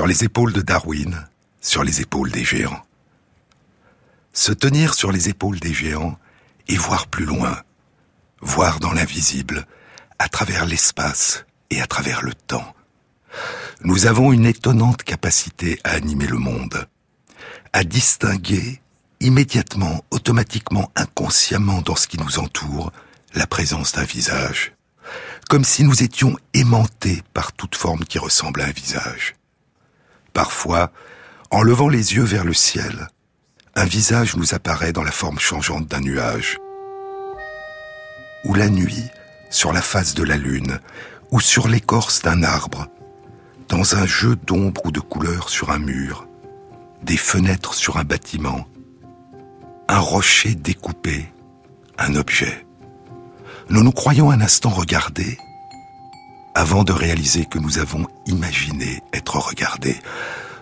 Sur les épaules de Darwin, sur les épaules des géants. Se tenir sur les épaules des géants et voir plus loin, voir dans l'invisible, à travers l'espace et à travers le temps. Nous avons une étonnante capacité à animer le monde, à distinguer immédiatement, automatiquement, inconsciemment dans ce qui nous entoure, la présence d'un visage, comme si nous étions aimantés par toute forme qui ressemble à un visage. Parfois, en levant les yeux vers le ciel, un visage nous apparaît dans la forme changeante d'un nuage. Ou la nuit, sur la face de la lune, ou sur l'écorce d'un arbre, dans un jeu d'ombre ou de couleurs sur un mur, des fenêtres sur un bâtiment, un rocher découpé, un objet. Nous nous croyons un instant regarder avant de réaliser que nous avons imaginé être regardés,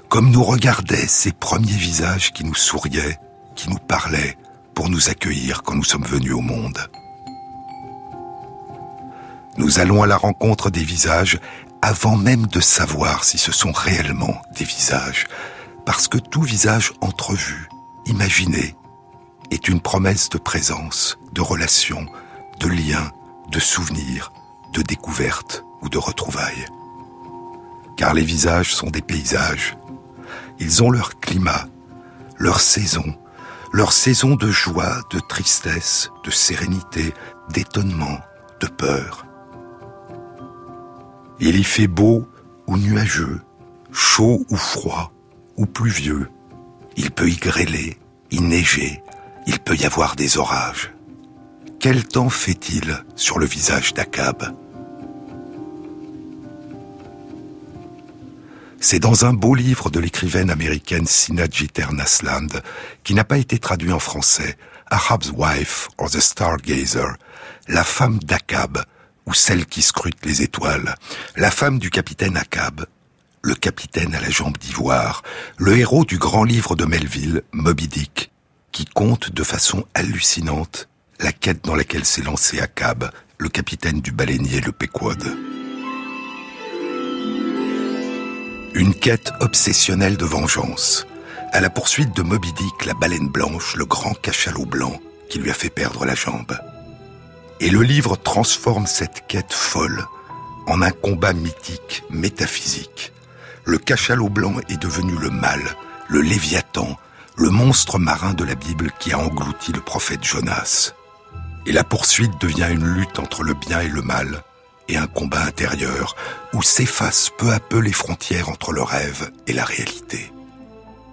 comme nous regardaient ces premiers visages qui nous souriaient, qui nous parlaient pour nous accueillir quand nous sommes venus au monde. Nous allons à la rencontre des visages avant même de savoir si ce sont réellement des visages, parce que tout visage entrevu, imaginé, est une promesse de présence, de relation, de lien, de souvenir, de découverte ou de retrouvailles. Car les visages sont des paysages, ils ont leur climat, leur saison, leur saison de joie, de tristesse, de sérénité, d'étonnement, de peur. Il y fait beau ou nuageux, chaud ou froid, ou pluvieux. Il peut y grêler, y neiger, il peut y avoir des orages. Quel temps fait-il sur le visage d'Akab? C'est dans un beau livre de l'écrivaine américaine Sina Nasland, qui n'a pas été traduit en français, Ahab's Wife or the Stargazer, la femme d'Akab, ou celle qui scrute les étoiles, la femme du capitaine Akab, le capitaine à la jambe d'ivoire, le héros du grand livre de Melville, Moby Dick, qui compte de façon hallucinante la quête dans laquelle s'est lancé Akab, le capitaine du baleinier le Pequod. Une quête obsessionnelle de vengeance, à la poursuite de Moby Dick, la baleine blanche, le grand cachalot blanc qui lui a fait perdre la jambe. Et le livre transforme cette quête folle en un combat mythique, métaphysique. Le cachalot blanc est devenu le mal, le léviathan, le monstre marin de la Bible qui a englouti le prophète Jonas. Et la poursuite devient une lutte entre le bien et le mal, et un combat intérieur où s'effacent peu à peu les frontières entre le rêve et la réalité.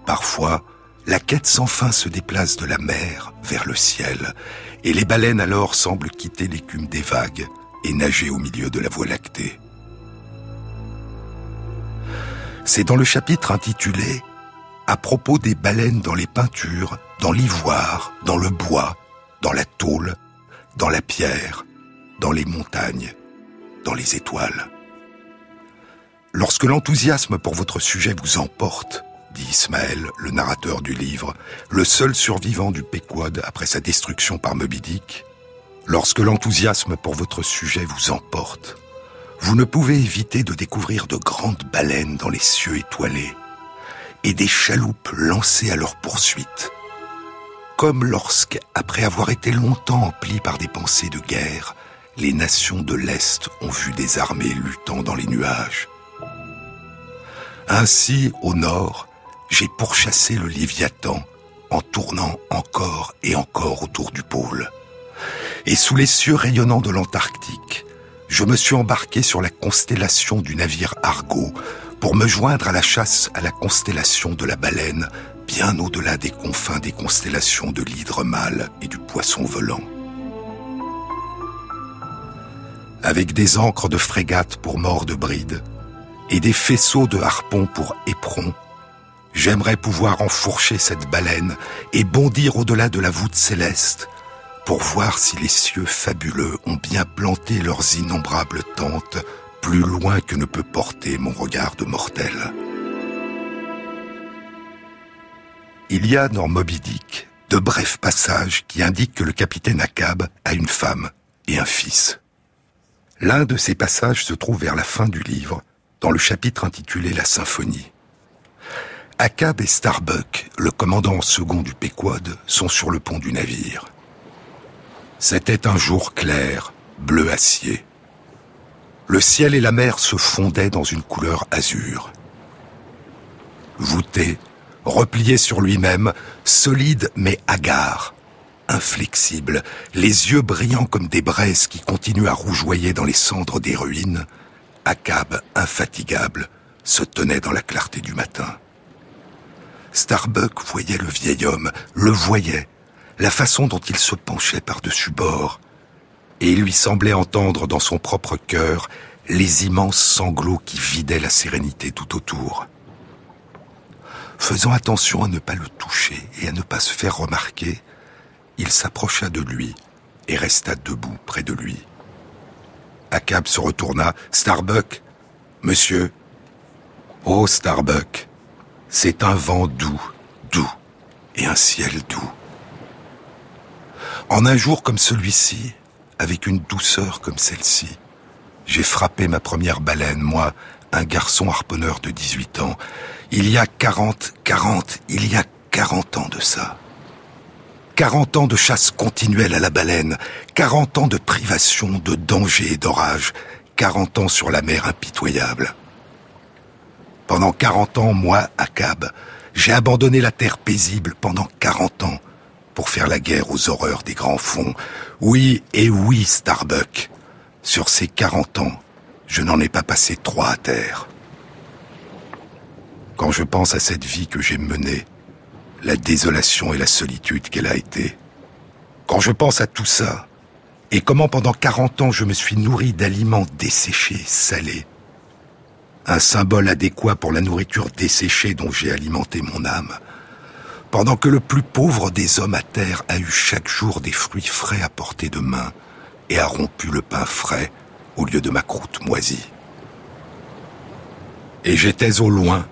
Parfois, la quête sans fin se déplace de la mer vers le ciel, et les baleines alors semblent quitter l'écume des vagues et nager au milieu de la voie lactée. C'est dans le chapitre intitulé À propos des baleines dans les peintures, dans l'ivoire, dans le bois, dans la tôle, dans la pierre, dans les montagnes, les étoiles. Lorsque l'enthousiasme pour votre sujet vous emporte, dit Ismaël, le narrateur du livre, le seul survivant du Pequod après sa destruction par Moby Dick, lorsque l'enthousiasme pour votre sujet vous emporte, vous ne pouvez éviter de découvrir de grandes baleines dans les cieux étoilés et des chaloupes lancées à leur poursuite. Comme lorsque, après avoir été longtemps emplis par des pensées de guerre, les nations de l'Est ont vu des armées luttant dans les nuages. Ainsi, au nord, j'ai pourchassé le Léviathan en tournant encore et encore autour du pôle. Et sous les cieux rayonnants de l'Antarctique, je me suis embarqué sur la constellation du navire Argo pour me joindre à la chasse à la constellation de la baleine, bien au-delà des confins des constellations de l'hydre mâle et du poisson volant. Avec des ancres de frégate pour mort de bride et des faisceaux de harpons pour éperons, J'aimerais pouvoir enfourcher cette baleine et bondir au-delà de la voûte céleste pour voir si les cieux fabuleux ont bien planté leurs innombrables tentes plus loin que ne peut porter mon regard de mortel. Il y a dans Moby Dick de brefs passages qui indiquent que le capitaine Akab a une femme et un fils. L'un de ces passages se trouve vers la fin du livre, dans le chapitre intitulé La Symphonie. Akab et Starbuck, le commandant second du Pequod, sont sur le pont du navire. C'était un jour clair, bleu acier. Le ciel et la mer se fondaient dans une couleur azur. Voûté, replié sur lui-même, solide mais hagard, inflexible, les yeux brillants comme des braises qui continuent à rougeoyer dans les cendres des ruines, Akab, infatigable, se tenait dans la clarté du matin. Starbuck voyait le vieil homme, le voyait, la façon dont il se penchait par-dessus bord, et il lui semblait entendre dans son propre cœur les immenses sanglots qui vidaient la sérénité tout autour. Faisant attention à ne pas le toucher et à ne pas se faire remarquer, il s'approcha de lui et resta debout près de lui. Akab se retourna. Starbuck Monsieur Oh, Starbuck C'est un vent doux, doux, et un ciel doux. En un jour comme celui-ci, avec une douceur comme celle-ci, j'ai frappé ma première baleine, moi, un garçon harponneur de 18 ans. Il y a 40, 40, il y a 40 ans de ça. 40 ans de chasse continuelle à la baleine, 40 ans de privation, de danger et d'orage, 40 ans sur la mer impitoyable. Pendant 40 ans, moi, Akab, j'ai abandonné la terre paisible pendant 40 ans pour faire la guerre aux horreurs des grands fonds. Oui et oui, Starbuck. Sur ces 40 ans, je n'en ai pas passé trois à terre. Quand je pense à cette vie que j'ai menée, la désolation et la solitude qu'elle a été. Quand je pense à tout ça, et comment pendant 40 ans je me suis nourri d'aliments desséchés, salés, un symbole adéquat pour la nourriture desséchée dont j'ai alimenté mon âme, pendant que le plus pauvre des hommes à terre a eu chaque jour des fruits frais à portée de main et a rompu le pain frais au lieu de ma croûte moisie. Et j'étais au loin,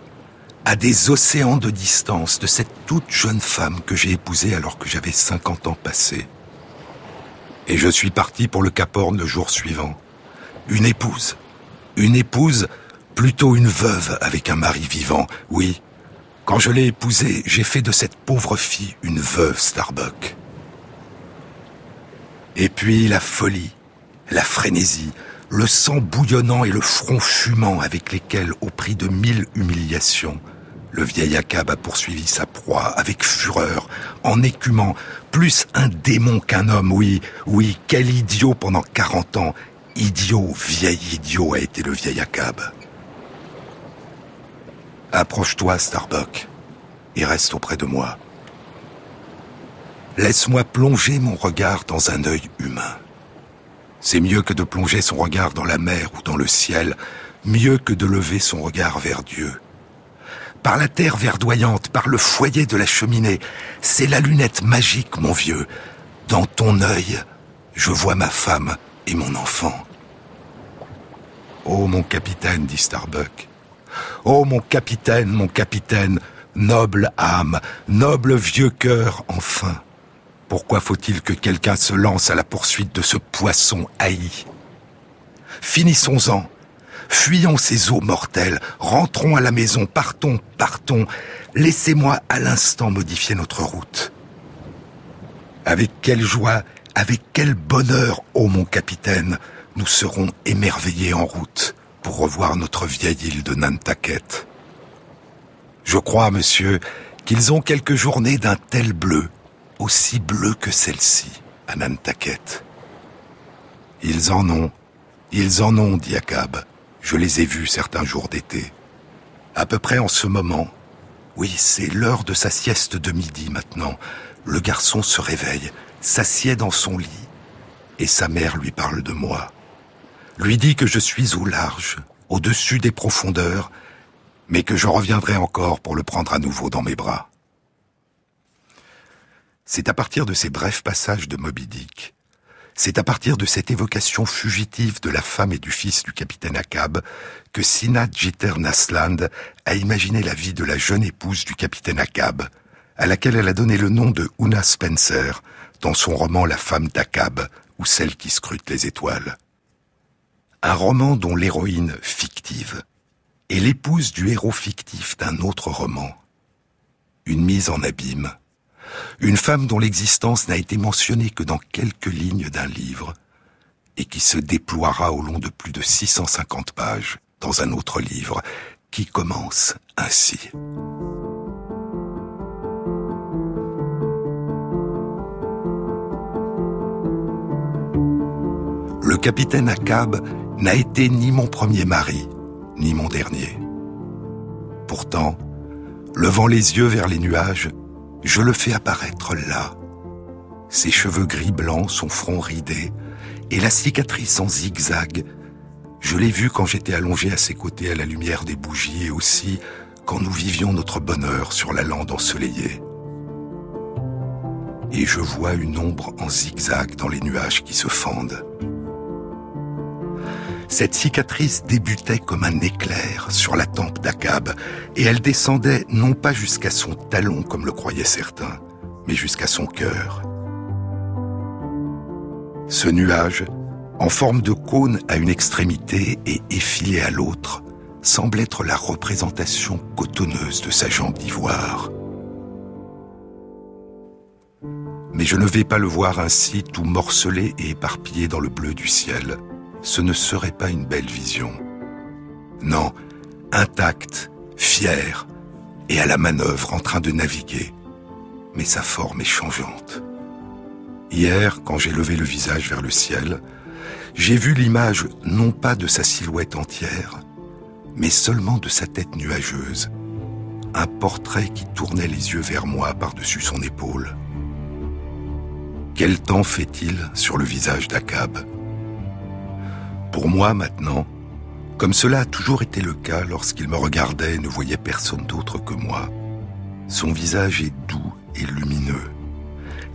à des océans de distance de cette toute jeune femme que j'ai épousée alors que j'avais 50 ans passés. Et je suis parti pour le Cap Horn le jour suivant. Une épouse. Une épouse, plutôt une veuve avec un mari vivant, oui. Quand je l'ai épousée, j'ai fait de cette pauvre fille une veuve Starbuck. Et puis la folie, la frénésie, le sang bouillonnant et le front fumant avec lesquels, au prix de mille humiliations, le vieil Akab a poursuivi sa proie avec fureur, en écumant, plus un démon qu'un homme, oui, oui, quel idiot pendant quarante ans. Idiot, vieil idiot a été le vieil Akab. Approche-toi, Starbuck, et reste auprès de moi. Laisse-moi plonger mon regard dans un œil humain. C'est mieux que de plonger son regard dans la mer ou dans le ciel, mieux que de lever son regard vers Dieu par la terre verdoyante, par le foyer de la cheminée. C'est la lunette magique, mon vieux. Dans ton œil, je vois ma femme et mon enfant. Oh, mon capitaine, dit Starbuck. Oh, mon capitaine, mon capitaine, noble âme, noble vieux cœur, enfin. Pourquoi faut-il que quelqu'un se lance à la poursuite de ce poisson haï? Finissons-en. Fuyons ces eaux mortelles, rentrons à la maison, partons, partons. Laissez-moi à l'instant modifier notre route. Avec quelle joie, avec quel bonheur, ô mon capitaine, nous serons émerveillés en route pour revoir notre vieille île de Nantucket. Je crois, monsieur, qu'ils ont quelques journées d'un tel bleu, aussi bleu que celle-ci, à Nantucket. Ils en ont, ils en ont, dit Akab. Je les ai vus certains jours d'été. À peu près en ce moment, oui, c'est l'heure de sa sieste de midi maintenant, le garçon se réveille, s'assied dans son lit, et sa mère lui parle de moi. Lui dit que je suis au large, au-dessus des profondeurs, mais que je reviendrai encore pour le prendre à nouveau dans mes bras. C'est à partir de ces brefs passages de Moby Dick c'est à partir de cette évocation fugitive de la femme et du fils du capitaine Akab que Sina Jeter Nasland a imaginé la vie de la jeune épouse du capitaine Akab, à laquelle elle a donné le nom de Una Spencer dans son roman La femme d'Akab ou celle qui scrute les étoiles. Un roman dont l'héroïne fictive est l'épouse du héros fictif d'un autre roman. Une mise en abîme. Une femme dont l'existence n'a été mentionnée que dans quelques lignes d'un livre et qui se déploiera au long de plus de 650 pages dans un autre livre qui commence ainsi. Le capitaine Akab n'a été ni mon premier mari, ni mon dernier. Pourtant, levant les yeux vers les nuages, je le fais apparaître là. Ses cheveux gris blancs, son front ridé, et la cicatrice en zigzag. Je l'ai vu quand j'étais allongé à ses côtés à la lumière des bougies et aussi quand nous vivions notre bonheur sur la lande ensoleillée. Et je vois une ombre en zigzag dans les nuages qui se fendent. Cette cicatrice débutait comme un éclair sur la tempe d'Akab, et elle descendait non pas jusqu'à son talon comme le croyaient certains, mais jusqu'à son cœur. Ce nuage, en forme de cône à une extrémité et effilé à l'autre, semble être la représentation cotonneuse de sa jambe d'ivoire. Mais je ne vais pas le voir ainsi tout morcelé et éparpillé dans le bleu du ciel ce ne serait pas une belle vision. Non, intact, fier, et à la manœuvre en train de naviguer. Mais sa forme est changeante. Hier, quand j'ai levé le visage vers le ciel, j'ai vu l'image non pas de sa silhouette entière, mais seulement de sa tête nuageuse, un portrait qui tournait les yeux vers moi par-dessus son épaule. Quel temps fait-il sur le visage d'Akab? Pour moi maintenant, comme cela a toujours été le cas lorsqu'il me regardait et ne voyait personne d'autre que moi, son visage est doux et lumineux,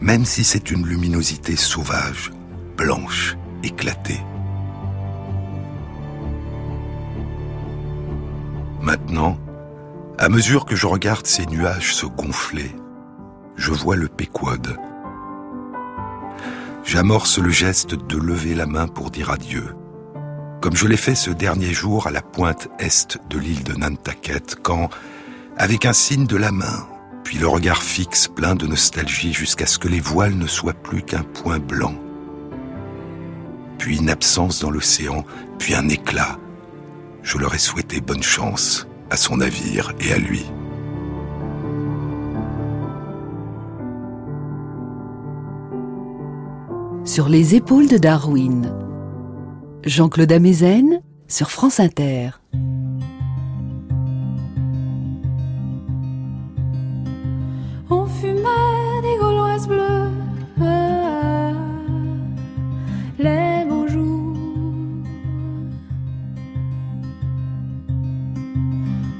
même si c'est une luminosité sauvage, blanche, éclatée. Maintenant, à mesure que je regarde ces nuages se gonfler, je vois le Péquod. J'amorce le geste de lever la main pour dire adieu comme je l'ai fait ce dernier jour à la pointe est de l'île de Nantucket, quand, avec un signe de la main, puis le regard fixe plein de nostalgie jusqu'à ce que les voiles ne soient plus qu'un point blanc, puis une absence dans l'océan, puis un éclat, je leur ai souhaité bonne chance à son navire et à lui. Sur les épaules de Darwin Jean-Claude Amezen sur France Inter. On fumait des gauloises bleues, les beaux jours.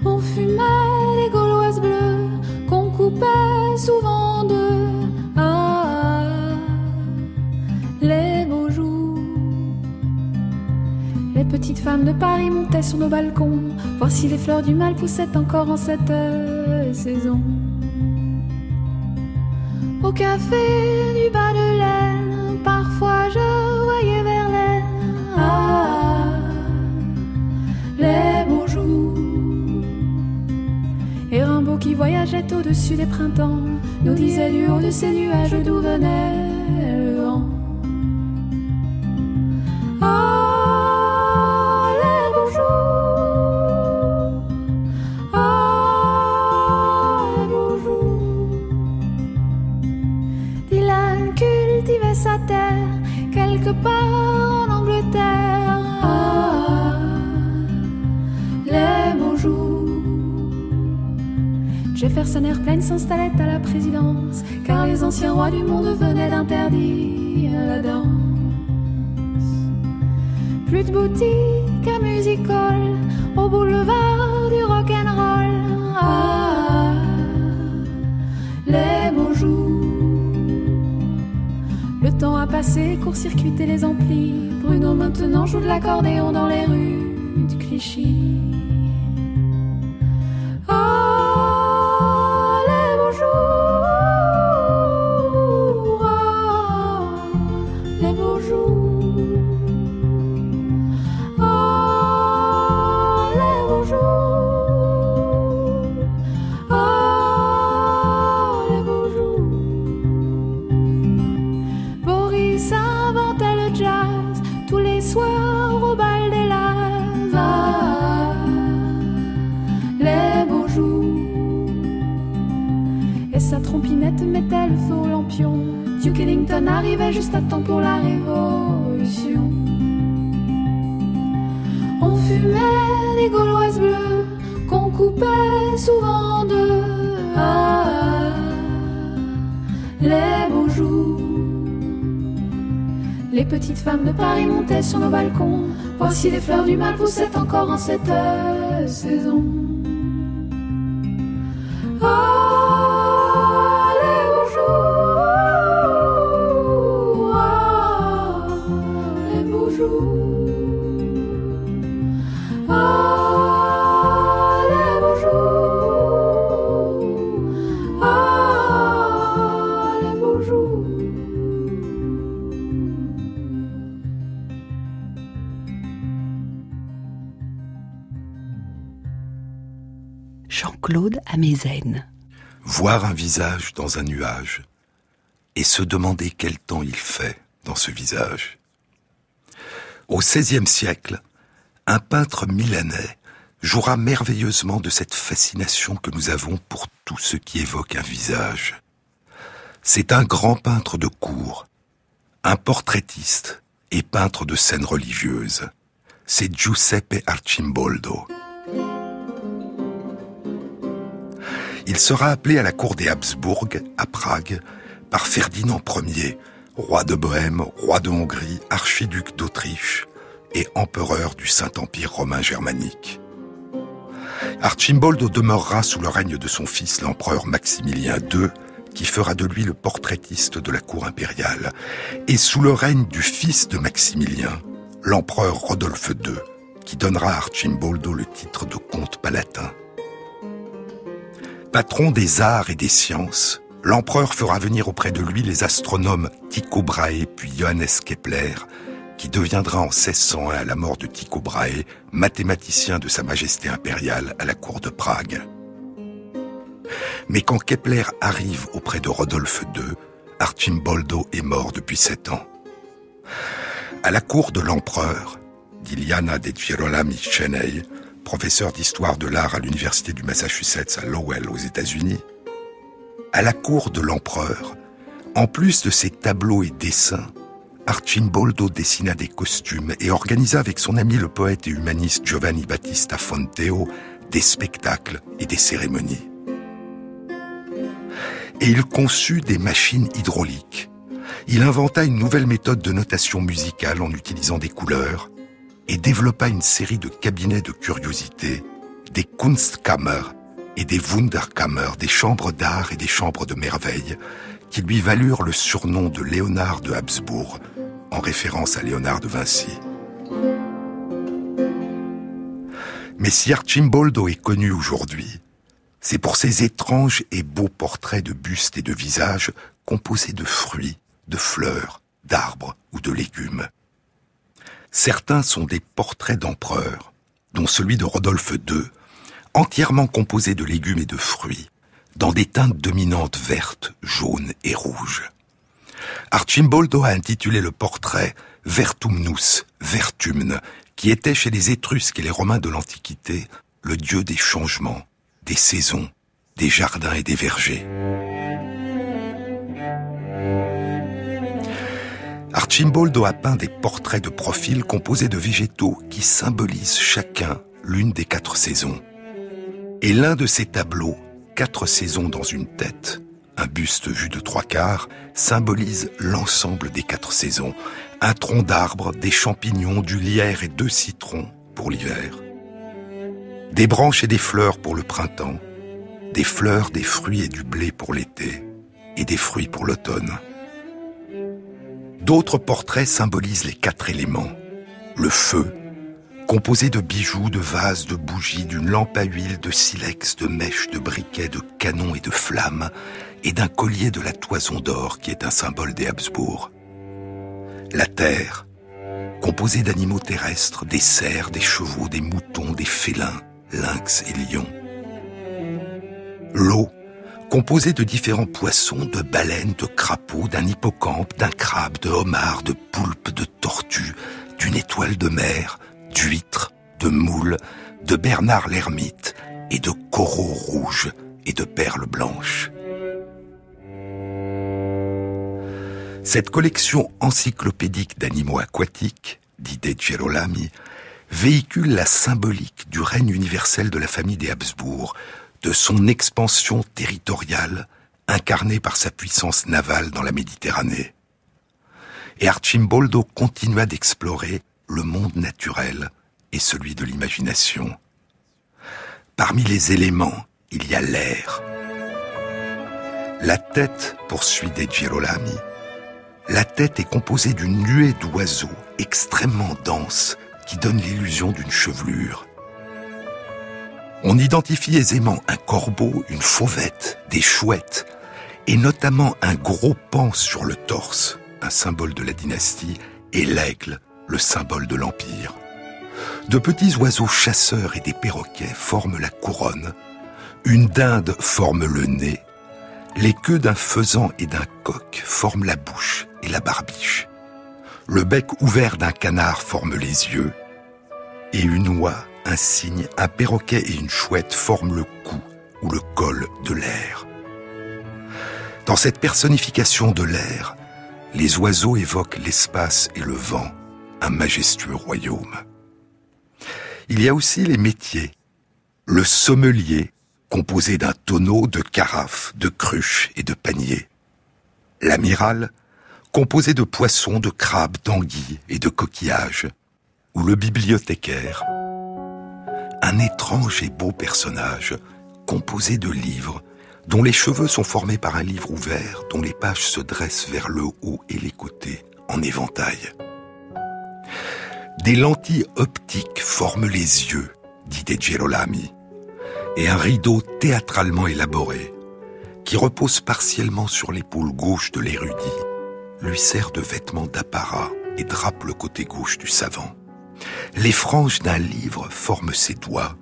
On fumait des gauloises bleues qu'on coupait souvent Petite femme de Paris montait sur nos balcons, voir si les fleurs du mal poussaient encore en cette euh, saison. Au café du bas de laine, parfois je voyais Verlaine. Ah, les beaux jours. Et Rimbaud qui voyageait au-dessus des printemps, nous disait du haut de ces nuages d'où venait le vent. Jefferson Airplane s'installait à la présidence, car les anciens rois du monde venaient d'interdire la danse. Plus de boutiques à music au boulevard du rock'n'roll. Ah, les beaux jours. Temps a passé, court-circuité les amplis. Bruno maintenant joue de l'accordéon dans les rues du Clichy. Sa trompinette mettait le feu lampion. Duke Ellington arrivait juste à temps pour la révolution. On fumait des gauloises bleues qu'on coupait souvent de ah, les beaux jours. Les petites femmes de Paris montaient sur nos balcons. Voici les fleurs du mal poussaient encore en cette saison. Voir un visage dans un nuage et se demander quel temps il fait dans ce visage. Au XVIe siècle, un peintre milanais jouera merveilleusement de cette fascination que nous avons pour tout ce qui évoque un visage. C'est un grand peintre de cour, un portraitiste et peintre de scènes religieuses. C'est Giuseppe Arcimboldo. Il sera appelé à la cour des Habsbourg, à Prague, par Ferdinand Ier, roi de Bohême, roi de Hongrie, archiduc d'Autriche et empereur du Saint-Empire romain germanique. Archimboldo demeurera sous le règne de son fils l'empereur Maximilien II, qui fera de lui le portraitiste de la cour impériale, et sous le règne du fils de Maximilien, l'empereur Rodolphe II, qui donnera à Archimboldo le titre de comte palatin. Patron des arts et des sciences, l'empereur fera venir auprès de lui les astronomes Tycho Brahe puis Johannes Kepler, qui deviendra en 1601 à la mort de Tycho Brahe mathématicien de Sa Majesté impériale à la cour de Prague. Mais quand Kepler arrive auprès de Rodolphe II, Archimboldo est mort depuis sept ans. À la cour de l'empereur, dit Liana de Girolami Cheney, professeur d'histoire de l'art à l'université du Massachusetts à Lowell aux États-Unis, à la cour de l'empereur, en plus de ses tableaux et dessins, Archimboldo dessina des costumes et organisa avec son ami le poète et humaniste Giovanni Battista Fonteo des spectacles et des cérémonies. Et il conçut des machines hydrauliques. Il inventa une nouvelle méthode de notation musicale en utilisant des couleurs et développa une série de cabinets de curiosités, des Kunstkammer et des Wunderkammer, des chambres d'art et des chambres de merveille, qui lui valurent le surnom de Léonard de Habsbourg, en référence à Léonard de Vinci. Mais si Archimboldo est connu aujourd'hui, c'est pour ses étranges et beaux portraits de bustes et de visages composés de fruits, de fleurs, d'arbres ou de légumes. Certains sont des portraits d'empereurs, dont celui de Rodolphe II, entièrement composé de légumes et de fruits, dans des teintes dominantes vertes, jaunes et rouges. Archimboldo a intitulé le portrait Vertumnus, Vertumne, qui était chez les Étrusques et les Romains de l'Antiquité le dieu des changements, des saisons, des jardins et des vergers. Archimboldo a peint des portraits de profil composés de végétaux qui symbolisent chacun l'une des quatre saisons. Et l'un de ces tableaux, quatre saisons dans une tête, un buste vu de trois quarts, symbolise l'ensemble des quatre saisons. Un tronc d'arbre, des champignons, du lierre et deux citrons pour l'hiver. Des branches et des fleurs pour le printemps. Des fleurs, des fruits et du blé pour l'été. Et des fruits pour l'automne. D'autres portraits symbolisent les quatre éléments. Le feu, composé de bijoux, de vases, de bougies, d'une lampe à huile, de silex, de mèches, de briquets, de canons et de flammes, et d'un collier de la toison d'or qui est un symbole des Habsbourg. La terre, composée d'animaux terrestres, des cerfs, des chevaux, des moutons, des félins, lynx et lions. L'eau, composée de différents poissons, de baleines, de crapauds, d'un hippocampe, d'un crabe, de homard, de poulpe, de tortue, du d'une étoile de mer, d'huîtres, de moules, de Bernard l'ermite et de coraux rouges et de perles blanches. Cette collection encyclopédique d'animaux aquatiques, dit De Girolami, véhicule la symbolique du règne universel de la famille des Habsbourg, de son expansion territoriale, incarnée par sa puissance navale dans la Méditerranée. Et Archimboldo continua d'explorer le monde naturel et celui de l'imagination. Parmi les éléments, il y a l'air. La tête, poursuit De Girolami, la tête est composée d'une nuée d'oiseaux extrêmement dense qui donne l'illusion d'une chevelure. On identifie aisément un corbeau, une fauvette, des chouettes, et notamment un gros pan sur le torse, un symbole de la dynastie, et l'aigle, le symbole de l'empire. De petits oiseaux chasseurs et des perroquets forment la couronne, une dinde forme le nez, les queues d'un faisan et d'un coq forment la bouche et la barbiche. Le bec ouvert d'un canard forme les yeux, et une oie, un cygne, un perroquet et une chouette forment le cou ou le col de l'air. Dans cette personnification de l'air, les oiseaux évoquent l'espace et le vent, un majestueux royaume. Il y a aussi les métiers. Le sommelier, composé d'un tonneau, de carafes, de cruches et de paniers. L'amiral, composé de poissons, de crabes, d'anguilles et de coquillages, ou le bibliothécaire, un étrange et beau personnage composé de livres dont les cheveux sont formés par un livre ouvert dont les pages se dressent vers le haut et les côtés en éventail. Des lentilles optiques forment les yeux, dit De Girolami, et un rideau théâtralement élaboré, qui repose partiellement sur l'épaule gauche de l'érudit, lui sert de vêtement d'apparat et drape le côté gauche du savant. Les franges d'un livre forment ses doigts.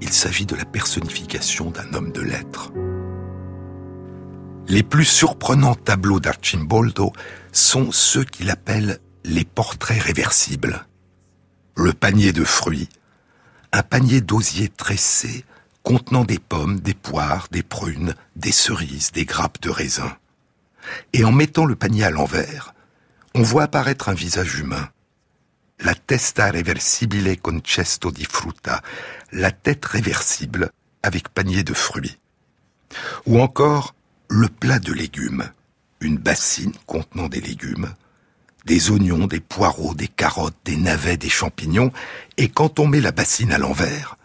Il s'agit de la personnification d'un homme de lettres. Les plus surprenants tableaux d'Archimboldo sont ceux qu'il appelle les portraits réversibles. Le panier de fruits, un panier d'osier tressé contenant des pommes, des poires, des prunes, des cerises, des grappes de raisin. Et en mettant le panier à l'envers, on voit apparaître un visage humain. La testa reversibile con cesto di frutta, la tête réversible avec panier de fruits. Ou encore le plat de légumes, une bassine contenant des légumes, des oignons, des poireaux, des carottes, des navets, des champignons, et quand on met la bassine à l'envers,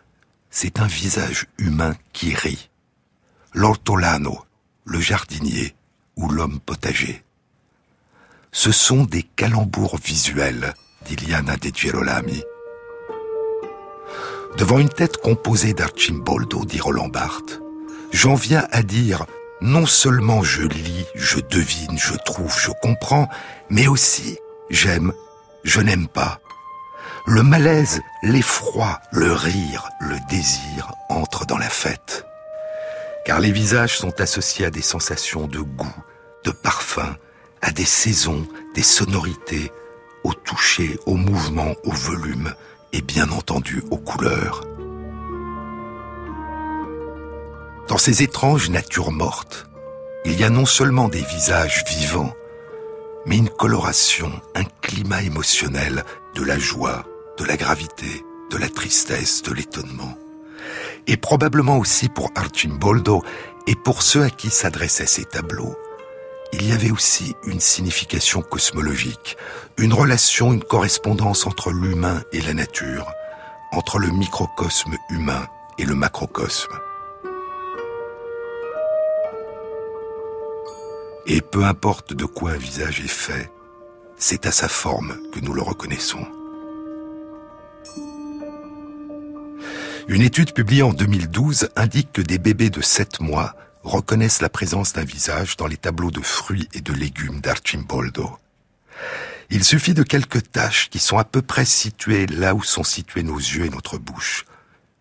c'est un visage humain qui rit. L'ortolano, le jardinier ou l'homme potager. Ce sont des calembours visuels, dit Liana de Girolami. Devant une tête composée d'Archimboldo, dit Roland Barthes, j'en viens à dire non seulement je lis, je devine, je trouve, je comprends, mais aussi j'aime, je n'aime pas, le malaise, l'effroi, le rire, le désir entrent dans la fête. Car les visages sont associés à des sensations de goût, de parfum, à des saisons, des sonorités, au toucher, au mouvement, au volume et bien entendu aux couleurs. Dans ces étranges natures mortes, il y a non seulement des visages vivants, mais une coloration, un climat émotionnel, de la joie, de la gravité, de la tristesse, de l'étonnement. Et probablement aussi pour Archimboldo et pour ceux à qui s'adressaient ces tableaux, il y avait aussi une signification cosmologique, une relation, une correspondance entre l'humain et la nature, entre le microcosme humain et le macrocosme. Et peu importe de quoi un visage est fait, c'est à sa forme que nous le reconnaissons. Une étude publiée en 2012 indique que des bébés de 7 mois reconnaissent la présence d'un visage dans les tableaux de fruits et de légumes d'Archimboldo. Il suffit de quelques taches qui sont à peu près situées là où sont situés nos yeux et notre bouche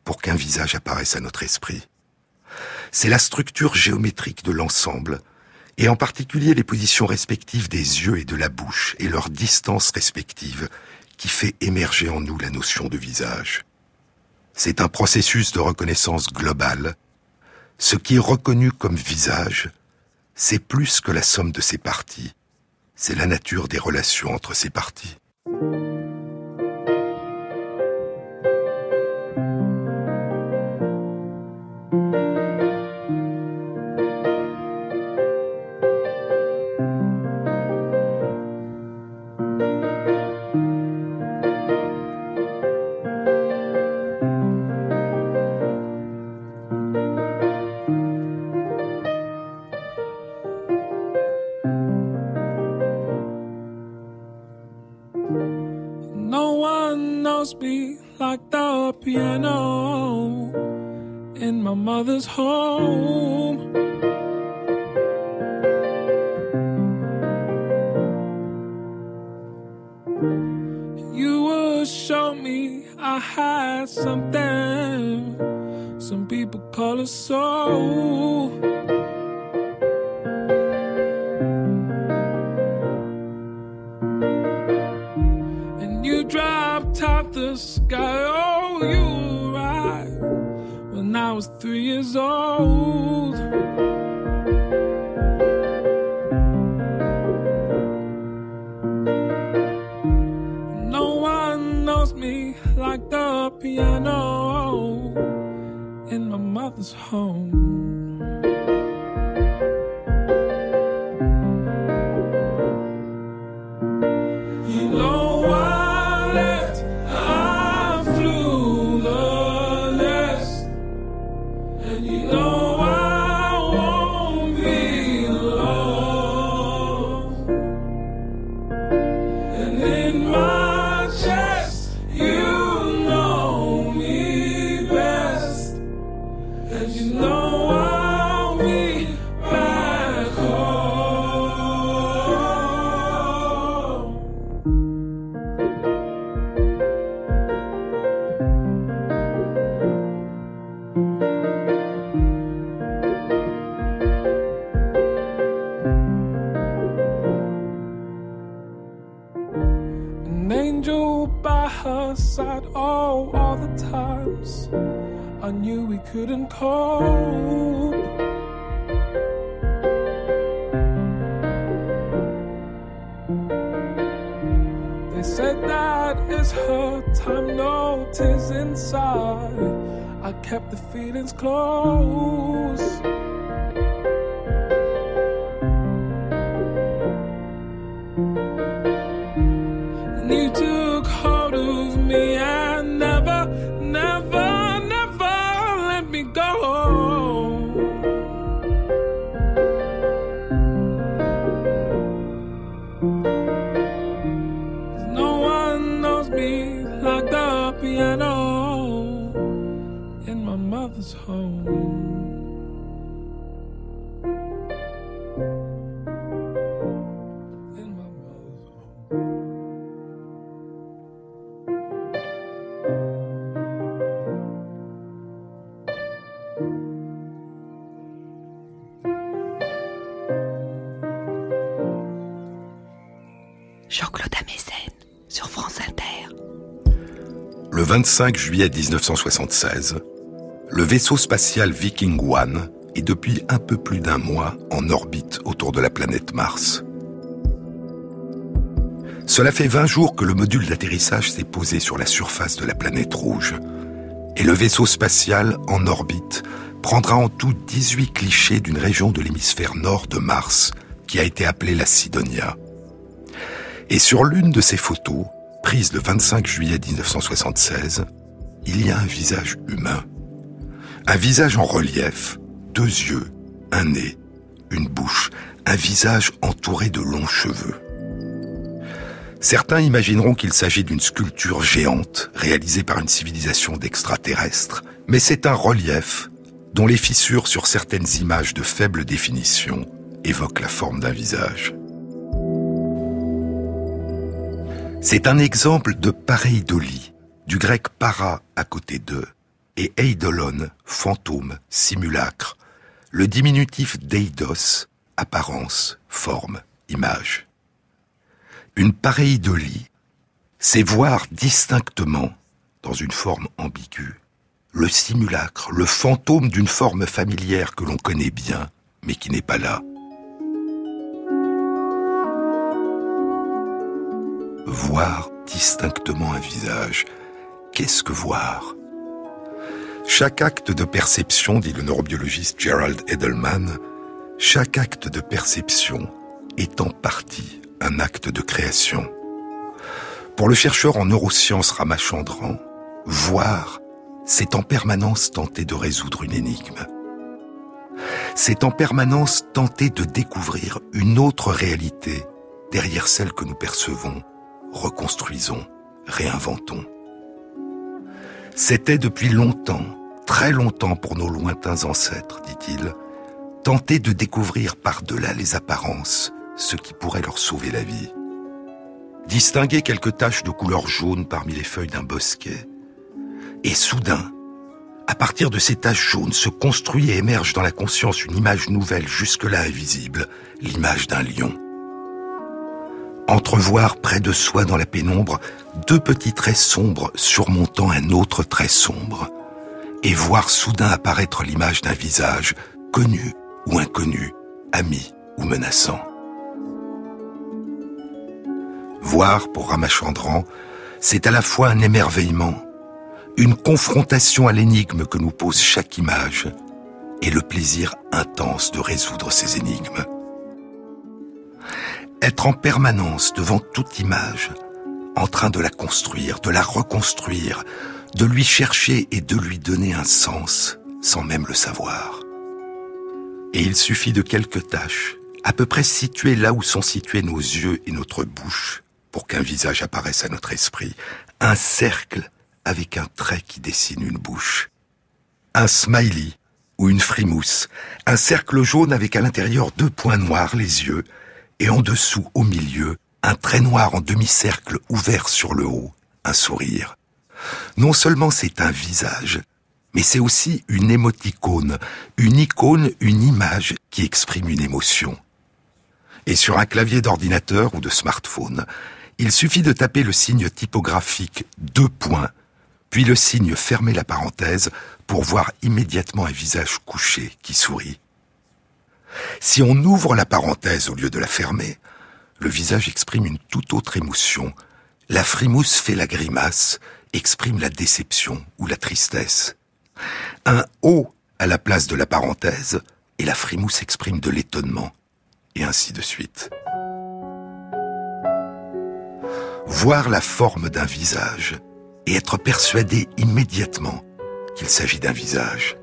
pour qu'un visage apparaisse à notre esprit. C'est la structure géométrique de l'ensemble, et en particulier les positions respectives des yeux et de la bouche et leurs distances respectives, qui fait émerger en nous la notion de visage. C'est un processus de reconnaissance globale. Ce qui est reconnu comme visage, c'est plus que la somme de ses parties, c'est la nature des relations entre ces parties. Mother's home. couldn't cope. They said that it's her time, no tears inside. I kept the feelings close. 25 juillet 1976, le vaisseau spatial Viking One est depuis un peu plus d'un mois en orbite autour de la planète Mars. Cela fait 20 jours que le module d'atterrissage s'est posé sur la surface de la planète rouge. Et le vaisseau spatial, en orbite, prendra en tout 18 clichés d'une région de l'hémisphère nord de Mars, qui a été appelée la Sidonia. Et sur l'une de ces photos, prise le 25 juillet 1976, il y a un visage humain. Un visage en relief, deux yeux, un nez, une bouche, un visage entouré de longs cheveux. Certains imagineront qu'il s'agit d'une sculpture géante réalisée par une civilisation d'extraterrestres, mais c'est un relief dont les fissures sur certaines images de faible définition évoquent la forme d'un visage. C'est un exemple de pareidolie, du grec para à côté de, et eidolon, fantôme, simulacre, le diminutif d'eidos, apparence, forme, image. Une pareidolie, c'est voir distinctement, dans une forme ambiguë, le simulacre, le fantôme d'une forme familière que l'on connaît bien, mais qui n'est pas là. Voir distinctement un visage, qu'est-ce que voir? Chaque acte de perception, dit le neurobiologiste Gerald Edelman, chaque acte de perception est en partie un acte de création. Pour le chercheur en neurosciences Ramachandran, voir, c'est en permanence tenter de résoudre une énigme. C'est en permanence tenter de découvrir une autre réalité derrière celle que nous percevons, reconstruisons, réinventons. C'était depuis longtemps, très longtemps pour nos lointains ancêtres, dit-il, tenter de découvrir par-delà les apparences ce qui pourrait leur sauver la vie. Distinguer quelques taches de couleur jaune parmi les feuilles d'un bosquet. Et soudain, à partir de ces taches jaunes se construit et émerge dans la conscience une image nouvelle jusque-là invisible, l'image d'un lion. Entrevoir près de soi dans la pénombre deux petits traits sombres surmontant un autre trait sombre, et voir soudain apparaître l'image d'un visage, connu ou inconnu, ami ou menaçant. Voir, pour Ramachandran, c'est à la fois un émerveillement, une confrontation à l'énigme que nous pose chaque image, et le plaisir intense de résoudre ces énigmes. Être en permanence devant toute image, en train de la construire, de la reconstruire, de lui chercher et de lui donner un sens, sans même le savoir. Et il suffit de quelques tâches, à peu près situées là où sont situés nos yeux et notre bouche, pour qu'un visage apparaisse à notre esprit, un cercle avec un trait qui dessine une bouche, un smiley ou une frimousse, un cercle jaune avec à l'intérieur deux points noirs les yeux, et en dessous, au milieu, un trait noir en demi-cercle ouvert sur le haut, un sourire. Non seulement c'est un visage, mais c'est aussi une émoticône, une icône, une image qui exprime une émotion. Et sur un clavier d'ordinateur ou de smartphone, il suffit de taper le signe typographique deux points, puis le signe fermer la parenthèse pour voir immédiatement un visage couché qui sourit. Si on ouvre la parenthèse au lieu de la fermer, le visage exprime une toute autre émotion. La frimousse fait la grimace, exprime la déception ou la tristesse. Un O à la place de la parenthèse, et la frimousse exprime de l'étonnement, et ainsi de suite. voir la forme d'un visage et être persuadé immédiatement qu'il s'agit d'un visage.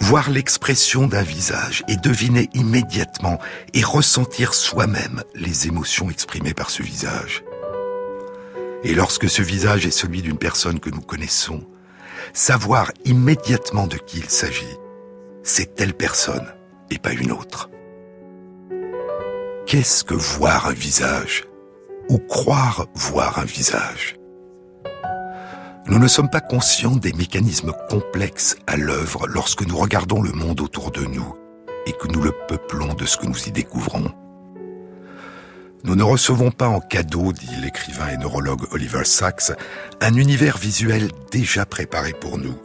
Voir l'expression d'un visage et deviner immédiatement et ressentir soi-même les émotions exprimées par ce visage. Et lorsque ce visage est celui d'une personne que nous connaissons, savoir immédiatement de qui il s'agit, c'est telle personne et pas une autre. Qu'est-ce que voir un visage ou croire voir un visage? Nous ne sommes pas conscients des mécanismes complexes à l'œuvre lorsque nous regardons le monde autour de nous et que nous le peuplons de ce que nous y découvrons. Nous ne recevons pas en cadeau, dit l'écrivain et neurologue Oliver Sacks, un univers visuel déjà préparé pour nous,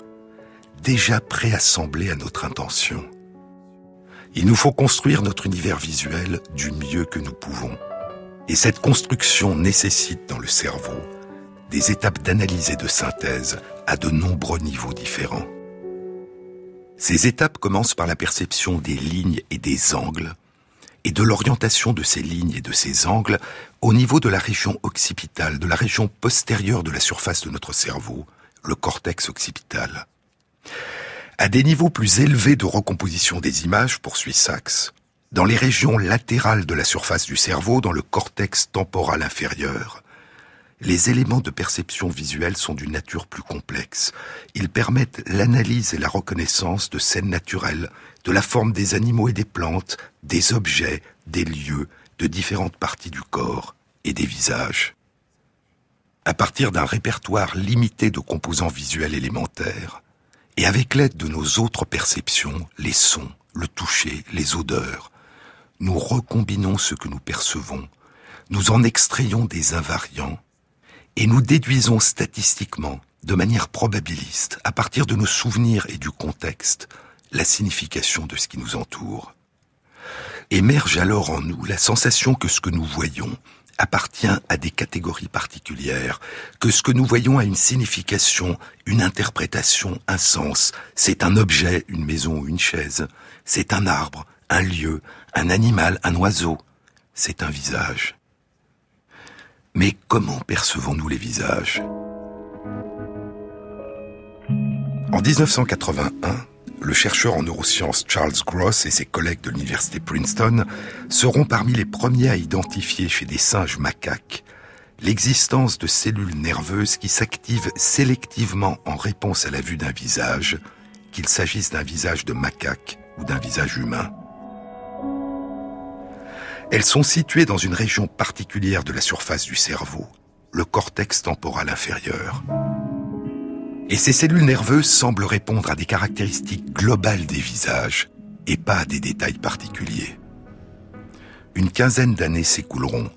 déjà préassemblé à notre intention. Il nous faut construire notre univers visuel du mieux que nous pouvons et cette construction nécessite dans le cerveau des étapes d'analyse et de synthèse à de nombreux niveaux différents. Ces étapes commencent par la perception des lignes et des angles, et de l'orientation de ces lignes et de ces angles au niveau de la région occipitale, de la région postérieure de la surface de notre cerveau, le cortex occipital. À des niveaux plus élevés de recomposition des images, poursuit Sachs, dans les régions latérales de la surface du cerveau, dans le cortex temporal inférieur, les éléments de perception visuelle sont d'une nature plus complexe. Ils permettent l'analyse et la reconnaissance de scènes naturelles, de la forme des animaux et des plantes, des objets, des lieux, de différentes parties du corps et des visages. À partir d'un répertoire limité de composants visuels élémentaires, et avec l'aide de nos autres perceptions, les sons, le toucher, les odeurs, nous recombinons ce que nous percevons, nous en extrayons des invariants, Et nous déduisons statistiquement, de manière probabiliste, à partir de nos souvenirs et du contexte, la signification de ce qui nous entoure. Émerge alors en nous la sensation que ce que nous voyons appartient à des catégories particulières, que ce que nous voyons a une signification, une interprétation, un sens. C'est un objet, une maison ou une chaise. C'est un arbre, un lieu, un animal, un oiseau. C'est un visage. Mais comment percevons-nous les visages? En 1981, le chercheur en neurosciences Charles Gross et ses collègues de l'université Princeton seront parmi les premiers à identifier chez des singes macaques l'existence de cellules nerveuses qui s'activent sélectivement en réponse à la vue d'un visage, qu'il s'agisse d'un visage de macaque ou d'un visage humain. Elles sont situées dans une région particulière de la surface du cerveau, le cortex temporal inférieur. Et ces cellules nerveuses semblent répondre à des caractéristiques globales des visages et pas à des détails particuliers. Une quinzaine d'années s'écouleront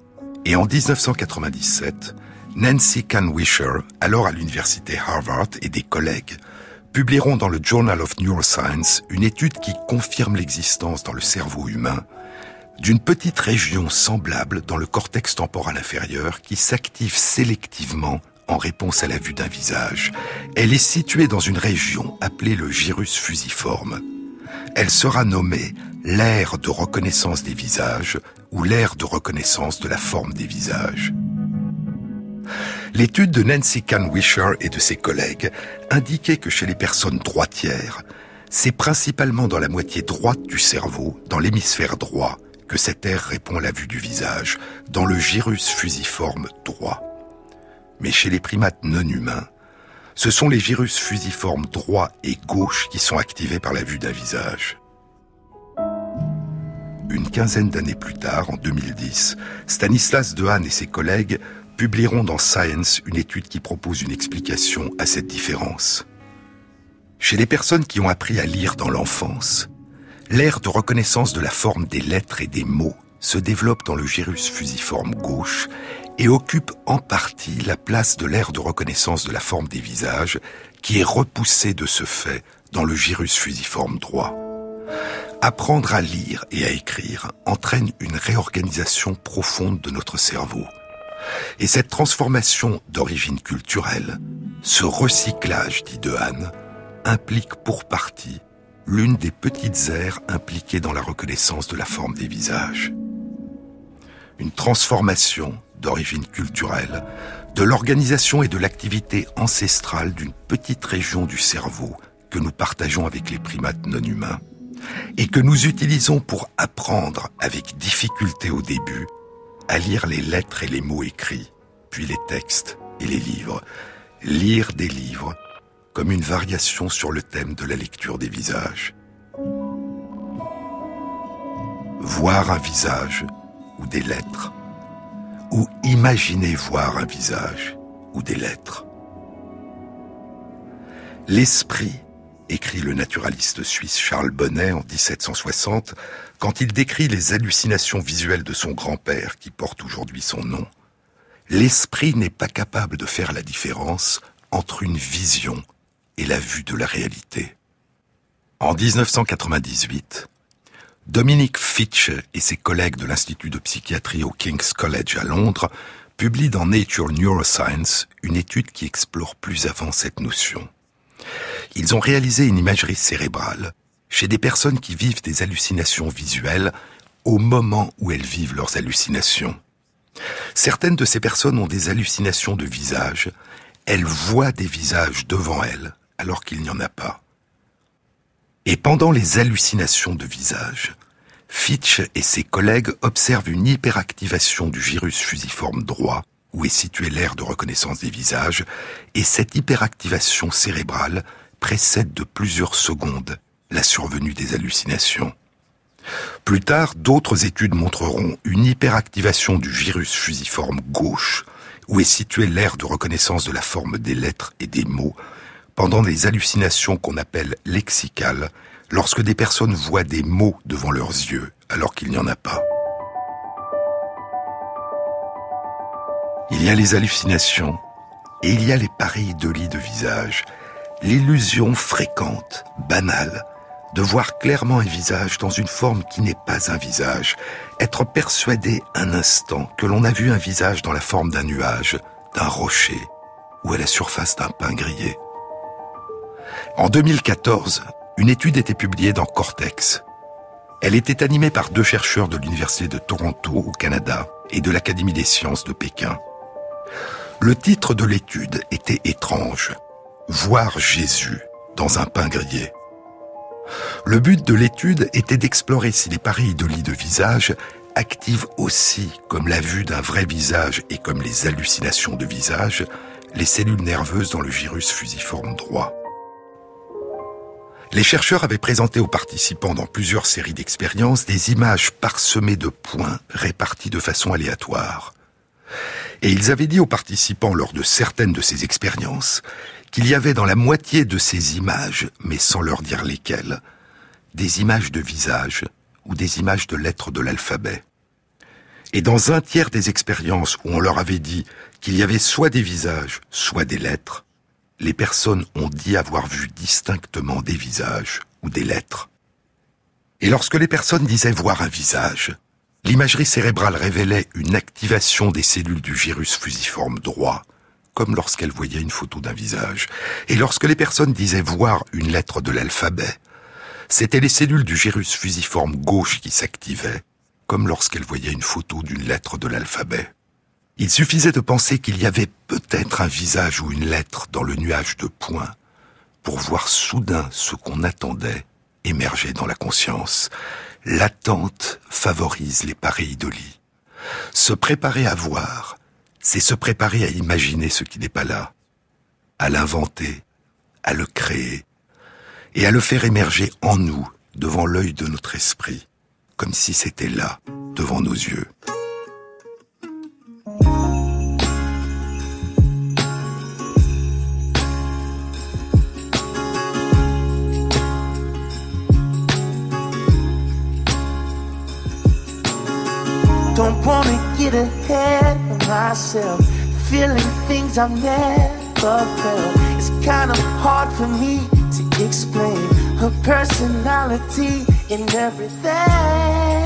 et en 1997, Nancy Kanwisher, alors à l'université Harvard et des collègues, publieront dans le Journal of Neuroscience une étude qui confirme l'existence dans le cerveau humain d'une petite région semblable dans le cortex temporal inférieur qui s'active sélectivement en réponse à la vue d'un visage. Elle est située dans une région appelée le gyrus fusiforme. Elle sera nommée l'aire de reconnaissance des visages ou l'aire de reconnaissance de la forme des visages. L'étude de Nancy Kanwisher et de ses collègues indiquait que chez les personnes droitières, c'est principalement dans la moitié droite du cerveau, dans l'hémisphère droit, que cette aire répond à la vue du visage, dans le gyrus fusiforme droit. Mais chez les primates non humains, ce sont les gyrus fusiformes droit et gauche qui sont activés par la vue d'un visage. Une quinzaine d'années plus tard, en 2010, Stanislas Dehaene et ses collègues publieront dans Science une étude qui propose une explication à cette différence. Chez les personnes qui ont appris à lire dans l'enfance, l'aire de reconnaissance de la forme des lettres et des mots se développe dans le gyrus fusiforme gauche et occupe en partie la place de l'aire de reconnaissance de la forme des visages, qui est repoussée de ce fait dans le gyrus fusiforme droit. Apprendre à lire et à écrire entraîne une réorganisation profonde de notre cerveau. Et cette transformation d'origine culturelle, ce recyclage, dit Dehaene, implique pour partie l'une des petites aires impliquées dans la reconnaissance de la forme des visages. Une transformation d'origine culturelle, de l'organisation et de l'activité ancestrale d'une petite région du cerveau que nous partageons avec les primates non humains et que nous utilisons pour apprendre avec difficulté au début à lire les lettres et les mots écrits, puis les textes et les livres, lire des livres comme une variation sur le thème de la lecture des visages. Voir un visage ou des lettres ou imaginer voir un visage ou des lettres. L'esprit, écrit le naturaliste suisse Charles Bonnet en 1760, quand il décrit les hallucinations visuelles de son grand-père qui porte aujourd'hui son nom, l'esprit n'est pas capable de faire la différence entre une vision et la vue de la réalité. En 1998, Dominique Fitch et ses collègues de l'Institut de psychiatrie au King's College à Londres publient dans Nature Neuroscience une étude qui explore plus avant cette notion. Ils ont réalisé une imagerie cérébrale chez des personnes qui vivent des hallucinations visuelles au moment où elles vivent leurs hallucinations. Certaines de ces personnes ont des hallucinations de visage, elles voient des visages devant elles alors qu'il n'y en a pas. Et pendant les hallucinations de visage, Fitch et ses collègues observent une hyperactivation du gyrus fusiforme droit, où est située l'aire de reconnaissance des visages, et cette hyperactivation cérébrale précède de plusieurs secondes la survenue des hallucinations. Plus tard, d'autres études montreront une hyperactivation du gyrus fusiforme gauche, où est située l'aire de reconnaissance de la forme des lettres et des mots, pendant les hallucinations qu'on appelle lexicales, lorsque des personnes voient des mots devant leurs yeux alors qu'il n'y en a pas. Il y a les hallucinations et il y a les pareils de de visage, l'illusion fréquente, banale, de voir clairement un visage dans une forme qui n'est pas un visage, être persuadé un instant que l'on a vu un visage dans la forme d'un nuage, d'un rocher ou à la surface d'un pain grillé. En 2014, une étude était publiée dans Cortex. Elle était animée par deux chercheurs de l'Université de Toronto au Canada et de l'Académie des sciences de Pékin. Le titre de l'étude était étrange. Voir Jésus dans un pain grillé. Le but de l'étude était d'explorer si les pareils de lit de visage activent aussi, comme la vue d'un vrai visage et comme les hallucinations de visage, les cellules nerveuses dans le gyrus fusiforme droit. Les chercheurs avaient présenté aux participants dans plusieurs séries d'expériences des images parsemées de points répartis de façon aléatoire. Et ils avaient dit aux participants lors de certaines de ces expériences qu'il y avait dans la moitié de ces images, mais sans leur dire lesquelles, des images de visage ou des images de lettres de l'alphabet. Et dans un tiers des expériences où on leur avait dit qu'il y avait soit des visages, soit des lettres, les personnes ont dit avoir vu distinctement des visages ou des lettres. Et lorsque les personnes disaient voir un visage, l'imagerie cérébrale révélait une activation des cellules du gyrus fusiforme droit, comme lorsqu'elles voyaient une photo d'un visage. Et lorsque les personnes disaient voir une lettre de l'alphabet, c'étaient les cellules du gyrus fusiforme gauche qui s'activaient, comme lorsqu'elles voyaient une photo d'une lettre de l'alphabet. Il suffisait de penser qu'il y avait peut-être un visage ou une lettre dans le nuage de points pour voir soudain ce qu'on attendait émerger dans la conscience. L'attente favorise les pareils de lit. Se préparer à voir, c'est se préparer à imaginer ce qui n'est pas là, à l'inventer, à le créer, et à le faire émerger en nous, devant l'œil de notre esprit, comme si c'était là, devant nos yeux. Wanna get ahead of myself, feeling things I've never felt. It's kind of hard for me to explain her personality and everything.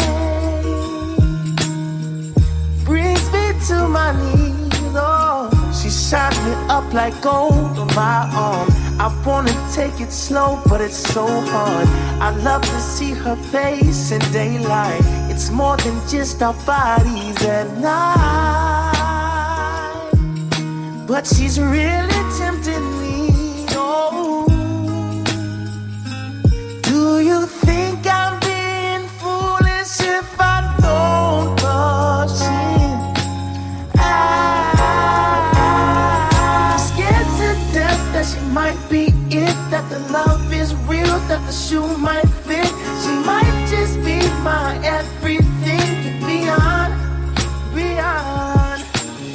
Brings me to my knees, oh. She shines me up like gold on my arm. I wanna take it slow, but it's so hard. I love to see her face in daylight. It's more than just our bodies at night. But she's really tempting shoe might fit. She might just be my everything and beyond, beyond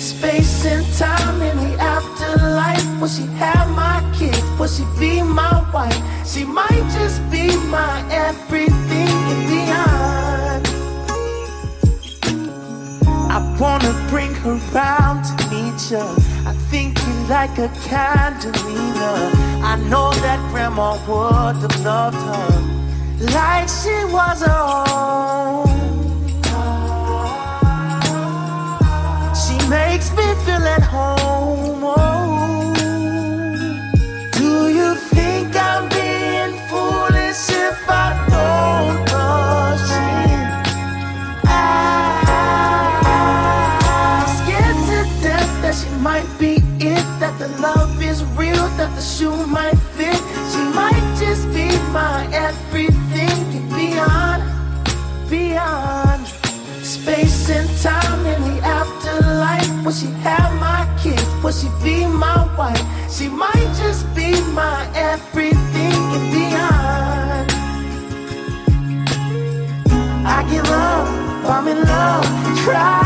space and time in the afterlife. Will she have my kids? Will she be my wife? She might just be my everything and beyond. I wanna bring her round to meet you. I think you like a candelina. I know that grandma would have loved her like she was her own. She makes me feel at home. Will she have my kids? Will she be my wife? She might just be my everything and beyond. I give up, I'm in love, trying.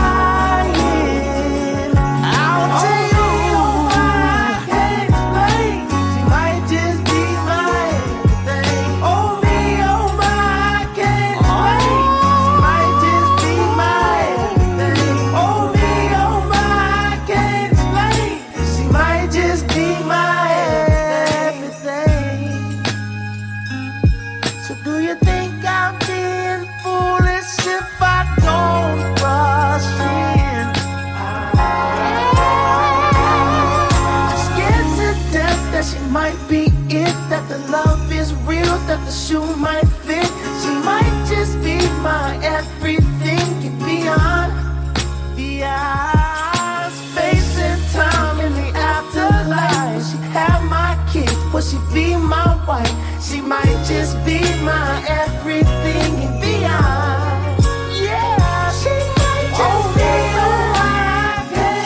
My everything and beyond. Yeah, she might just be my,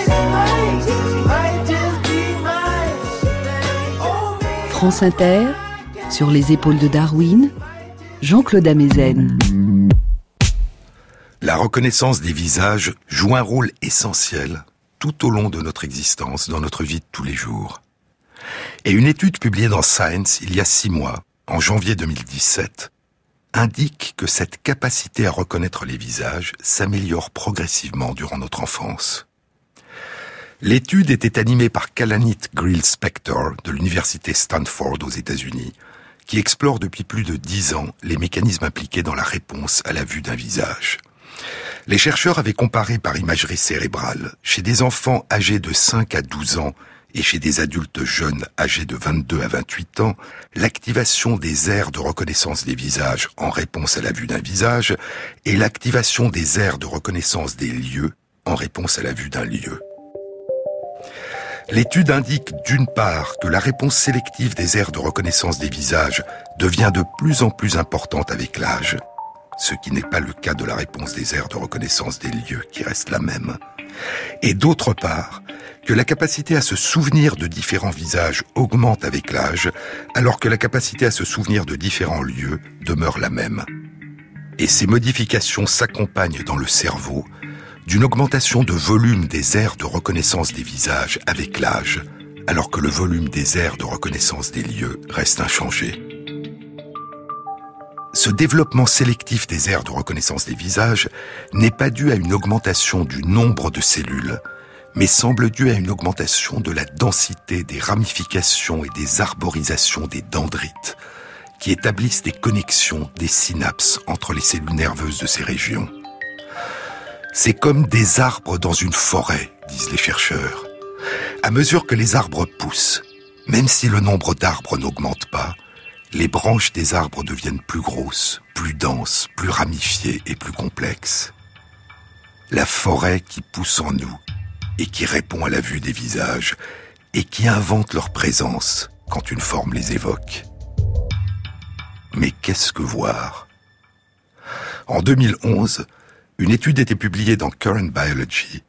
she might just, might just be my, oh. France Inter, sur les épaules de Darwin, Jean-Claude Amezen. La reconnaissance des visages joue un rôle essentiel tout au long de notre existence, dans notre vie de tous les jours. Et une étude publiée dans Science il y a six mois, en janvier 2017, indique que cette capacité à reconnaître les visages s'améliore progressivement durant notre enfance. L'étude était animée par Kalanit Grill Spector de l'université Stanford aux États-Unis, qui explore depuis plus de dix ans les mécanismes impliqués dans la réponse à la vue d'un visage. Les chercheurs avaient comparé par imagerie cérébrale, chez des enfants âgés de 5 à 12 ans et chez des adultes jeunes âgés de 22 à 28 ans, l'activation des aires de reconnaissance des visages en réponse à la vue d'un visage et l'activation des aires de reconnaissance des lieux en réponse à la vue d'un lieu. L'étude indique d'une part que la réponse sélective des aires de reconnaissance des visages devient de plus en plus importante avec l'âge, ce qui n'est pas le cas de la réponse des aires de reconnaissance des lieux qui reste la même, et d'autre part que la capacité à se souvenir de différents visages augmente avec l'âge, alors que la capacité à se souvenir de différents lieux demeure la même. Et ces modifications s'accompagnent dans le cerveau d'une augmentation de volume des aires de reconnaissance des visages avec l'âge, alors que le volume des aires de reconnaissance des lieux reste inchangé. Ce développement sélectif des aires de reconnaissance des visages n'est pas dû à une augmentation du nombre de cellules, mais semble dû à une augmentation de la densité des ramifications et des arborisations des dendrites, qui établissent des connexions, des synapses entre les cellules nerveuses de ces régions. C'est comme des arbres dans une forêt, disent les chercheurs. À mesure que les arbres poussent, même si le nombre d'arbres n'augmente pas, les branches des arbres deviennent plus grosses, plus denses, plus ramifiées et plus complexes. La forêt qui pousse en nous et qui répond à la vue des visages et qui invente leur présence quand une forme les évoque. Mais qu'est-ce que voir? En 2011, une étude était publiée dans Current Biology.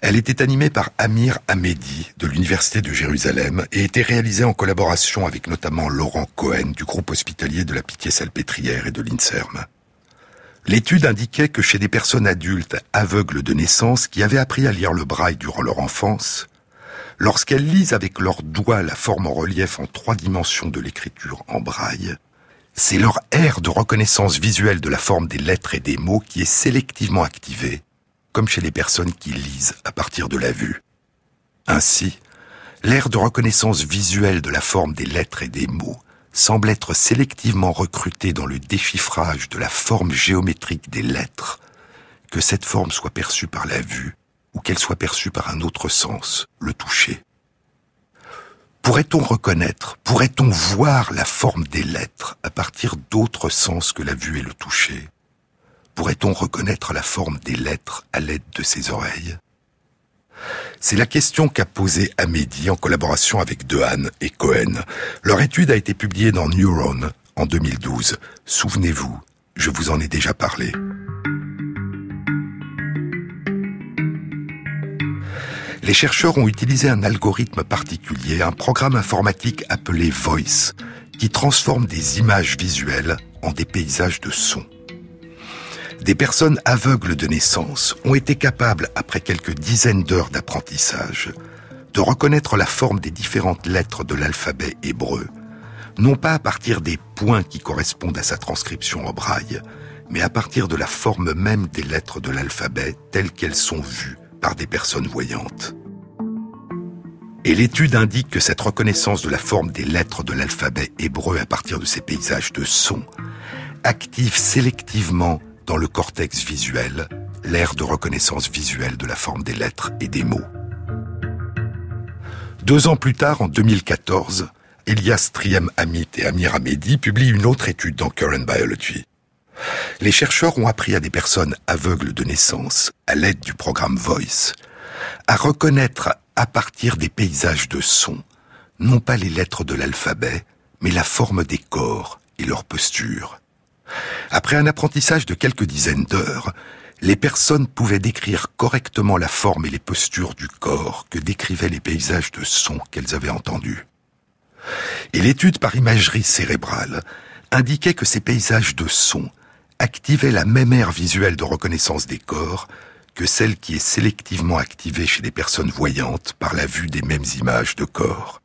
Elle était animée par Amir Hamedi de l'Université de Jérusalem et était réalisée en collaboration avec notamment Laurent Cohen du groupe hospitalier de la Pitié-Salpêtrière et de l'INSERM. L'étude indiquait que chez des personnes adultes aveugles de naissance qui avaient appris à lire le braille durant leur enfance, lorsqu'elles lisent avec leurs doigts la forme en relief en trois dimensions de l'écriture en braille, c'est leur aire de reconnaissance visuelle de la forme des lettres et des mots qui est sélectivement activée, comme chez les personnes qui lisent à partir de la vue. Ainsi, l'aire de reconnaissance visuelle de la forme des lettres et des mots semble être sélectivement recrutée dans le déchiffrage de la forme géométrique des lettres, que cette forme soit perçue par la vue ou qu'elle soit perçue par un autre sens, le toucher. Pourrait-on reconnaître, pourrait-on voir la forme des lettres à partir d'autres sens que la vue et le toucher? Pourrait-on reconnaître la forme des lettres à l'aide de ses oreilles? C'est la question qu'a posée Amédi en collaboration avec Dehaene et Cohen. Leur étude a été publiée dans Neuron en 2012. Souvenez-vous, je vous en ai déjà parlé. les chercheurs ont utilisé un algorithme particulier, un programme informatique appelé Voice, qui transforme des images visuelles en des paysages de son. Des personnes aveugles de naissance ont été capables, après quelques dizaines d'heures d'apprentissage, de reconnaître la forme des différentes lettres de l'alphabet hébreu, non pas à partir des points qui correspondent à sa transcription en braille, mais à partir de la forme même des lettres de l'alphabet telles qu'elles sont vues par des personnes voyantes. Et l'étude indique que cette reconnaissance de la forme des lettres de l'alphabet hébreu à partir de ces paysages de son active sélectivement dans le cortex visuel l'aire de reconnaissance visuelle de la forme des lettres et des mots. Deux ans plus tard, en 2014, Elias Triem Amit et Amir Hamedi publient une autre étude dans Current Biology. Les chercheurs ont appris à des personnes aveugles de naissance, à l'aide du programme Voice, à reconnaître à partir des paysages de son, non pas les lettres de l'alphabet, mais la forme des corps et leur posture. Après un apprentissage de quelques dizaines d'heures, les personnes pouvaient décrire correctement la forme et les postures du corps que décrivaient les paysages de son qu'elles avaient entendus. Et l'étude par imagerie cérébrale indiquait que ces paysages de son activaient la même aire visuelle de reconnaissance des corps que celle qui est sélectivement activée chez les personnes voyantes par la vue des mêmes images de corps.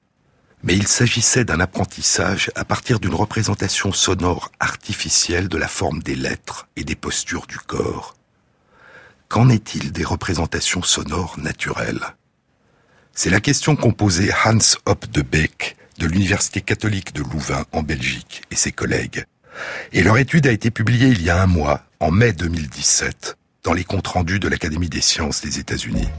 Mais il s'agissait d'un apprentissage à partir d'une représentation sonore artificielle de la forme des lettres et des postures du corps, Qu'en est-il des représentations sonores naturelles? C'est la question qu'ont posée Hans Hopp de Beek de l'Université catholique de Louvain en Belgique et ses collègues. Et leur étude a été publiée il y a un mois, en mai 2017, dans les comptes rendus de l'Académie des sciences des États-Unis.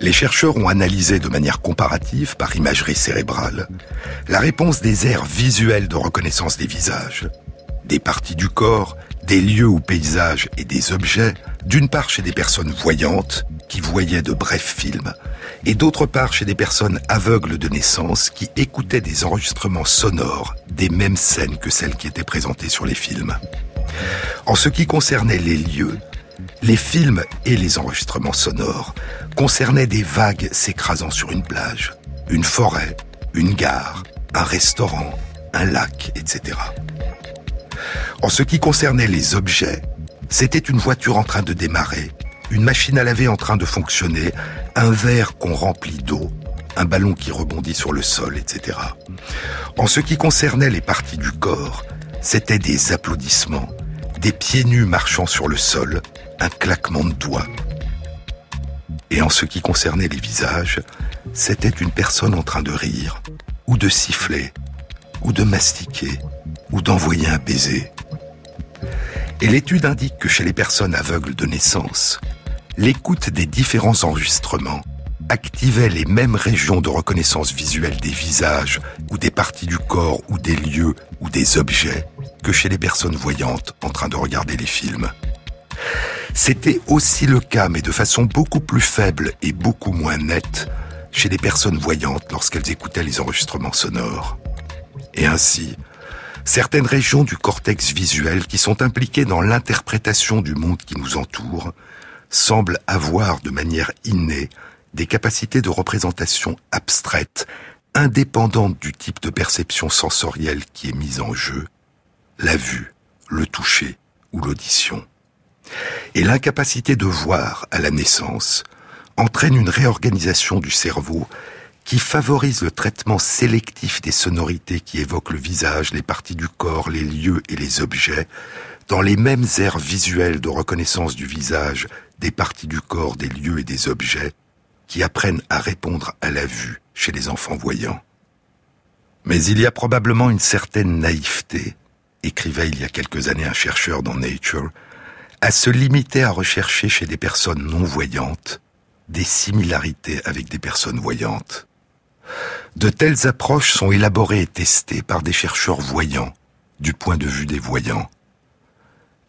Les chercheurs ont analysé de manière comparative, par imagerie cérébrale, la réponse des aires visuelles de reconnaissance des visages, des parties du corps des lieux ou paysages et des objets, d'une part chez des personnes voyantes, qui voyaient de brefs films, et d'autre part chez des personnes aveugles de naissance qui écoutaient des enregistrements sonores des mêmes scènes que celles qui étaient présentées sur les films. En ce qui concernait les lieux, les films et les enregistrements sonores concernaient des vagues s'écrasant sur une plage, une forêt, une gare, un restaurant, un lac, etc. En ce qui concernait les objets, c'était une voiture en train de démarrer, une machine à laver en train de fonctionner, un verre qu'on remplit d'eau, un ballon qui rebondit sur le sol, etc. En ce qui concernait les parties du corps, c'était des applaudissements, des pieds nus marchant sur le sol, un claquement de doigts. Et en ce qui concernait les visages, c'était une personne en train de rire, ou de siffler, ou de mastiquer, ou d'envoyer un baiser. Et l'étude indique que chez les personnes aveugles de naissance, l'écoute des différents enregistrements activait les mêmes régions de reconnaissance visuelle des visages ou des parties du corps ou des lieux ou des objets que chez les personnes voyantes en train de regarder les films. C'était aussi le cas, mais de façon beaucoup plus faible et beaucoup moins nette, chez les personnes voyantes lorsqu'elles écoutaient les enregistrements sonores. Et ainsi, certaines régions du cortex visuel qui sont impliquées dans l'interprétation du monde qui nous entoure semblent avoir de manière innée des capacités de représentation abstraites, indépendantes du type de perception sensorielle qui est mise en jeu, la vue, le toucher ou l'audition. Et l'incapacité de voir à la naissance entraîne une réorganisation du cerveau qui favorise le traitement sélectif des sonorités qui évoquent le visage, les parties du corps, les lieux et les objets, dans les mêmes aires visuelles de reconnaissance du visage, des parties du corps, des lieux et des objets, qui apprennent à répondre à la vue chez les enfants voyants. Mais il y a probablement une certaine naïveté, écrivait il y a quelques années un chercheur dans Nature, à se limiter à rechercher chez des personnes non voyantes des similarités avec des personnes voyantes. De telles approches sont élaborées et testées par des chercheurs voyants, du point de vue des voyants.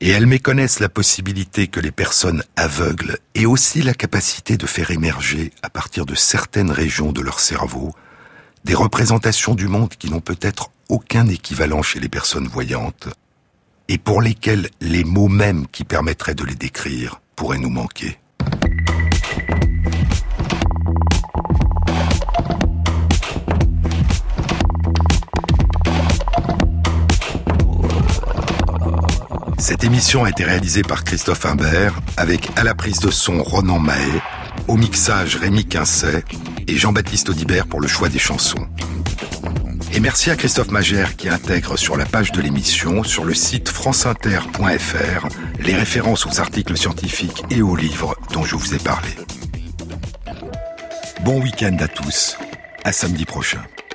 Et elles méconnaissent la possibilité que les personnes aveugles aient aussi la capacité de faire émerger, à partir de certaines régions de leur cerveau, des représentations du monde qui n'ont peut-être aucun équivalent chez les personnes voyantes, et pour lesquelles les mots mêmes qui permettraient de les décrire pourraient nous manquer. Cette émission a été réalisée par Christophe Imbert, avec à la prise de son Ronan Mahé, au mixage Rémi Quincet et Jean-Baptiste Audibert pour le choix des chansons. Et merci à Christophe Magère qui intègre sur la page de l'émission, sur le site franceinter.fr, les références aux articles scientifiques et aux livres dont je vous ai parlé. Bon week-end à tous, à samedi prochain.